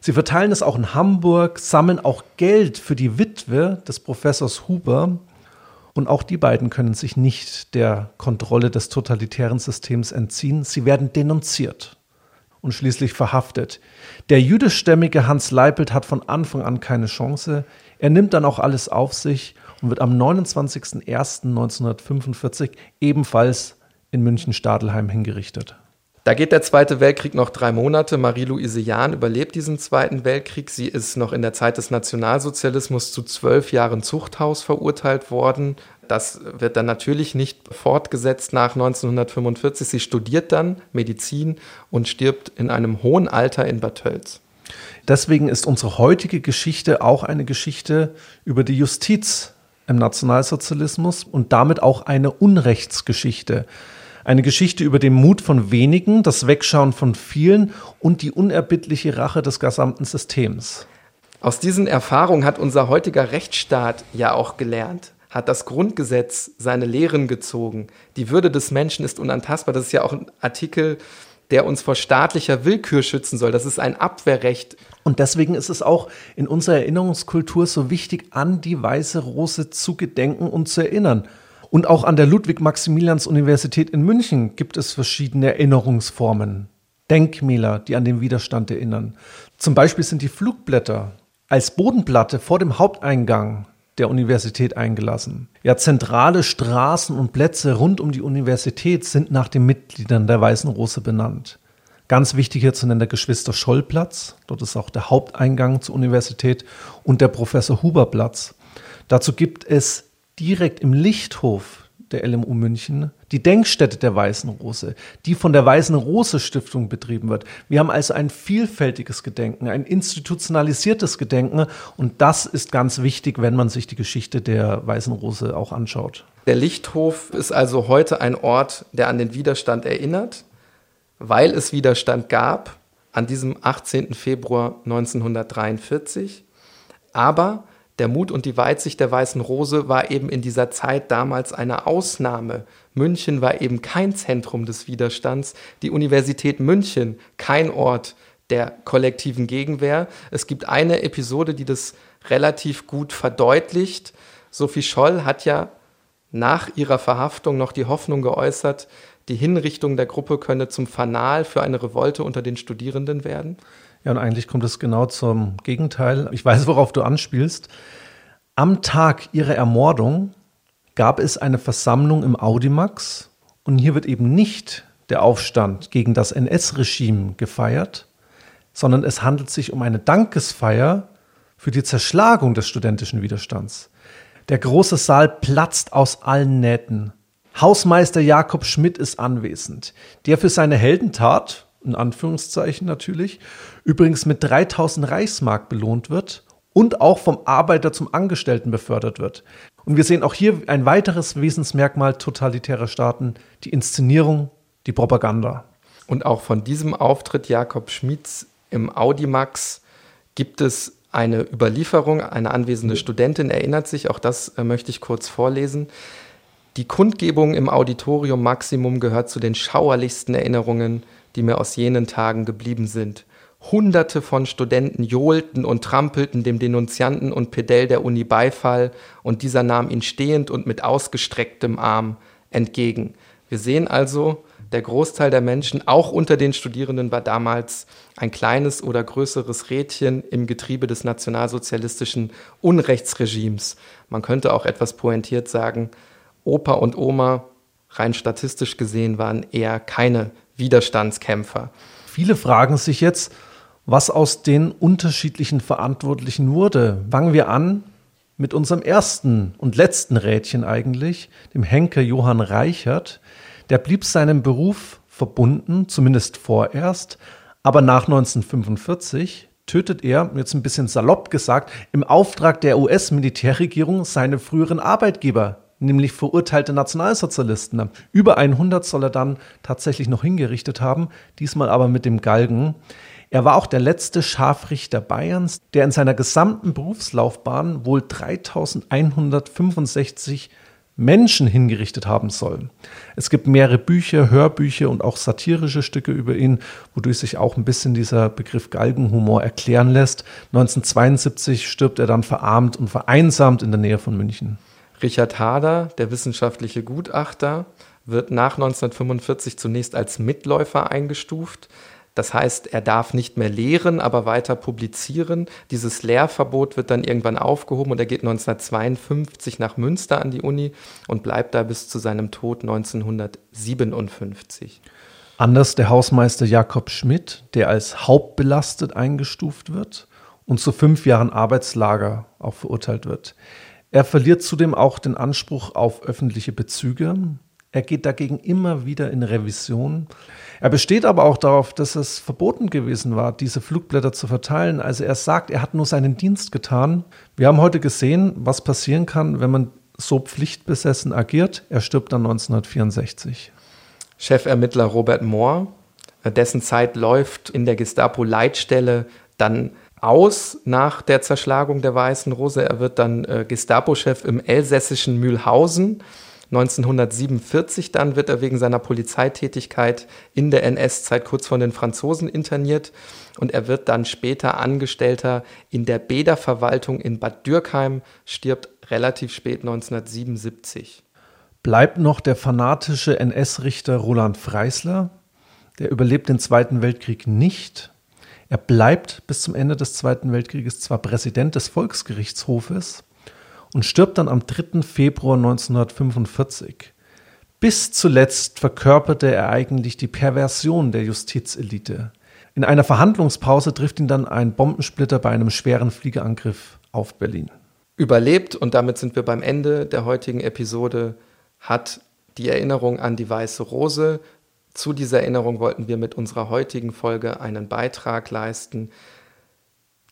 Sie verteilen es auch in Hamburg, sammeln auch Geld für die Witwe des Professors Huber. Und auch die beiden können sich nicht der Kontrolle des totalitären Systems entziehen. Sie werden denunziert und schließlich verhaftet. Der jüdischstämmige Hans Leipelt hat von Anfang an keine Chance. Er nimmt dann auch alles auf sich und wird am 29.01.1945 ebenfalls in München-Stadelheim hingerichtet. Da geht der Zweite Weltkrieg noch drei Monate. Marie-Louise Jahn überlebt diesen Zweiten Weltkrieg. Sie ist noch in der Zeit des Nationalsozialismus zu zwölf Jahren Zuchthaus verurteilt worden. Das wird dann natürlich nicht fortgesetzt nach 1945. Sie studiert dann Medizin und stirbt in einem hohen Alter in Bad Tölz. Deswegen ist unsere heutige Geschichte auch eine Geschichte über die Justiz im Nationalsozialismus und damit auch eine Unrechtsgeschichte. Eine Geschichte über den Mut von wenigen, das Wegschauen von vielen und die unerbittliche Rache des gesamten Systems. Aus diesen Erfahrungen hat unser heutiger Rechtsstaat ja auch gelernt, hat das Grundgesetz seine Lehren gezogen. Die Würde des Menschen ist unantastbar. Das ist ja auch ein Artikel, der uns vor staatlicher Willkür schützen soll. Das ist ein Abwehrrecht. Und deswegen ist es auch in unserer Erinnerungskultur so wichtig, an die Weiße Rose zu gedenken und zu erinnern. Und auch an der Ludwig-Maximilians-Universität in München gibt es verschiedene Erinnerungsformen. Denkmäler, die an den Widerstand erinnern. Zum Beispiel sind die Flugblätter als Bodenplatte vor dem Haupteingang der Universität eingelassen. Ja, zentrale Straßen und Plätze rund um die Universität sind nach den Mitgliedern der Weißen Rose benannt. Ganz wichtig hier zu nennen der Geschwister Scholl-Platz. Dort ist auch der Haupteingang zur Universität und der Professor Huber Platz. Dazu gibt es direkt im Lichthof der LMU München die Denkstätte der Weißen Rose, die von der Weißen Rose Stiftung betrieben wird. Wir haben also ein vielfältiges Gedenken, ein institutionalisiertes Gedenken und das ist ganz wichtig, wenn man sich die Geschichte der Weißen Rose auch anschaut. Der Lichthof ist also heute ein Ort, der an den Widerstand erinnert, weil es Widerstand gab an diesem 18. Februar 1943, aber der Mut und die Weitsicht der Weißen Rose war eben in dieser Zeit damals eine Ausnahme. München war eben kein Zentrum des Widerstands, die Universität München kein Ort der kollektiven Gegenwehr. Es gibt eine Episode, die das relativ gut verdeutlicht. Sophie Scholl hat ja nach ihrer Verhaftung noch die Hoffnung geäußert, die Hinrichtung der Gruppe könne zum Fanal für eine Revolte unter den Studierenden werden. Ja, und eigentlich kommt es genau zum Gegenteil. Ich weiß, worauf du anspielst. Am Tag ihrer Ermordung gab es eine Versammlung im Audimax und hier wird eben nicht der Aufstand gegen das NS-Regime gefeiert, sondern es handelt sich um eine Dankesfeier für die Zerschlagung des studentischen Widerstands. Der große Saal platzt aus allen Nähten. Hausmeister Jakob Schmidt ist anwesend, der für seine Heldentat, in Anführungszeichen natürlich, übrigens mit 3000 Reichsmark belohnt wird und auch vom Arbeiter zum Angestellten befördert wird. Und wir sehen auch hier ein weiteres Wesensmerkmal totalitärer Staaten, die Inszenierung, die Propaganda. Und auch von diesem Auftritt Jakob Schmieds im Audimax gibt es eine Überlieferung. Eine anwesende Studentin erinnert sich, auch das äh, möchte ich kurz vorlesen. Die Kundgebung im Auditorium Maximum gehört zu den schauerlichsten Erinnerungen, die mir aus jenen Tagen geblieben sind. Hunderte von Studenten johlten und trampelten dem Denunzianten und Pedell der Uni Beifall und dieser nahm ihn stehend und mit ausgestrecktem Arm entgegen. Wir sehen also, der Großteil der Menschen, auch unter den Studierenden, war damals ein kleines oder größeres Rädchen im Getriebe des nationalsozialistischen Unrechtsregimes. Man könnte auch etwas pointiert sagen, Opa und Oma, rein statistisch gesehen, waren eher keine Widerstandskämpfer. Viele fragen sich jetzt, was aus den unterschiedlichen Verantwortlichen wurde. Fangen wir an mit unserem ersten und letzten Rädchen eigentlich, dem Henker Johann Reichert. Der blieb seinem Beruf verbunden, zumindest vorerst, aber nach 1945 tötet er, jetzt ein bisschen salopp gesagt, im Auftrag der US-Militärregierung seine früheren Arbeitgeber, nämlich verurteilte Nationalsozialisten. Über 100 soll er dann tatsächlich noch hingerichtet haben, diesmal aber mit dem Galgen. Er war auch der letzte Scharfrichter Bayerns, der in seiner gesamten Berufslaufbahn wohl 3165 Menschen hingerichtet haben soll. Es gibt mehrere Bücher, Hörbücher und auch satirische Stücke über ihn, wodurch sich auch ein bisschen dieser Begriff Galgenhumor erklären lässt. 1972 stirbt er dann verarmt und vereinsamt in der Nähe von München. Richard Hader, der wissenschaftliche Gutachter, wird nach 1945 zunächst als Mitläufer eingestuft. Das heißt, er darf nicht mehr lehren, aber weiter publizieren. Dieses Lehrverbot wird dann irgendwann aufgehoben und er geht 1952 nach Münster an die Uni und bleibt da bis zu seinem Tod 1957. Anders der Hausmeister Jakob Schmidt, der als hauptbelastet eingestuft wird und zu fünf Jahren Arbeitslager auch verurteilt wird. Er verliert zudem auch den Anspruch auf öffentliche Bezüge. Er geht dagegen immer wieder in Revision. Er besteht aber auch darauf, dass es verboten gewesen war, diese Flugblätter zu verteilen. Also er sagt, er hat nur seinen Dienst getan. Wir haben heute gesehen, was passieren kann, wenn man so pflichtbesessen agiert. Er stirbt dann 1964. Chefermittler Robert Moore, dessen Zeit läuft in der Gestapo-Leitstelle dann aus nach der Zerschlagung der Weißen Rose. Er wird dann äh, Gestapo-Chef im elsässischen Mühlhausen 1947 dann wird er wegen seiner Polizeitätigkeit in der NS-Zeit kurz vor den Franzosen interniert und er wird dann später Angestellter in der Bäderverwaltung in Bad Dürkheim, stirbt relativ spät 1977. Bleibt noch der fanatische NS-Richter Roland Freisler. Der überlebt den Zweiten Weltkrieg nicht. Er bleibt bis zum Ende des Zweiten Weltkrieges zwar Präsident des Volksgerichtshofes, und stirbt dann am 3. Februar 1945. Bis zuletzt verkörperte er eigentlich die Perversion der Justizelite. In einer Verhandlungspause trifft ihn dann ein Bombensplitter bei einem schweren Fliegerangriff auf Berlin. Überlebt, und damit sind wir beim Ende der heutigen Episode, hat die Erinnerung an die Weiße Rose. Zu dieser Erinnerung wollten wir mit unserer heutigen Folge einen Beitrag leisten.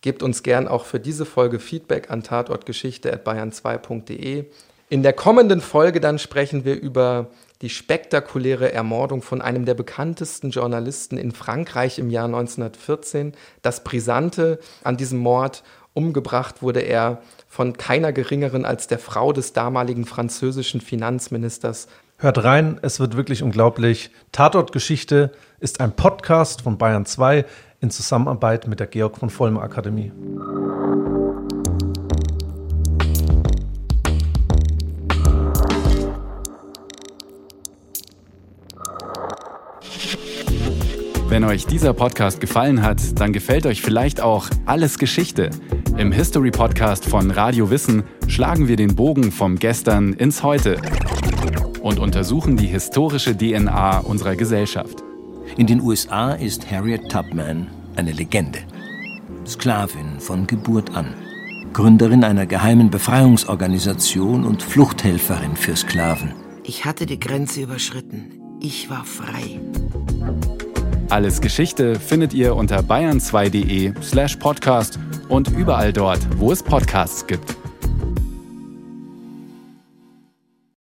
Gebt uns gern auch für diese Folge Feedback an tatortgeschichte.bayern2.de. In der kommenden Folge dann sprechen wir über die spektakuläre Ermordung von einem der bekanntesten Journalisten in Frankreich im Jahr 1914. Das Brisante an diesem Mord umgebracht wurde er von keiner geringeren als der Frau des damaligen französischen Finanzministers. Hört rein, es wird wirklich unglaublich. Tatortgeschichte ist ein Podcast von Bayern 2 in Zusammenarbeit mit der Georg von Vollmer Akademie. Wenn euch dieser Podcast gefallen hat, dann gefällt euch vielleicht auch Alles Geschichte. Im History Podcast von Radio Wissen schlagen wir den Bogen vom Gestern ins Heute und untersuchen die historische DNA unserer Gesellschaft. In den USA ist Harriet Tubman eine Legende. Sklavin von Geburt an. Gründerin einer geheimen Befreiungsorganisation und Fluchthelferin für Sklaven. Ich hatte die Grenze überschritten. Ich war frei. Alles Geschichte findet ihr unter bayern2.de slash podcast und überall dort, wo es Podcasts gibt.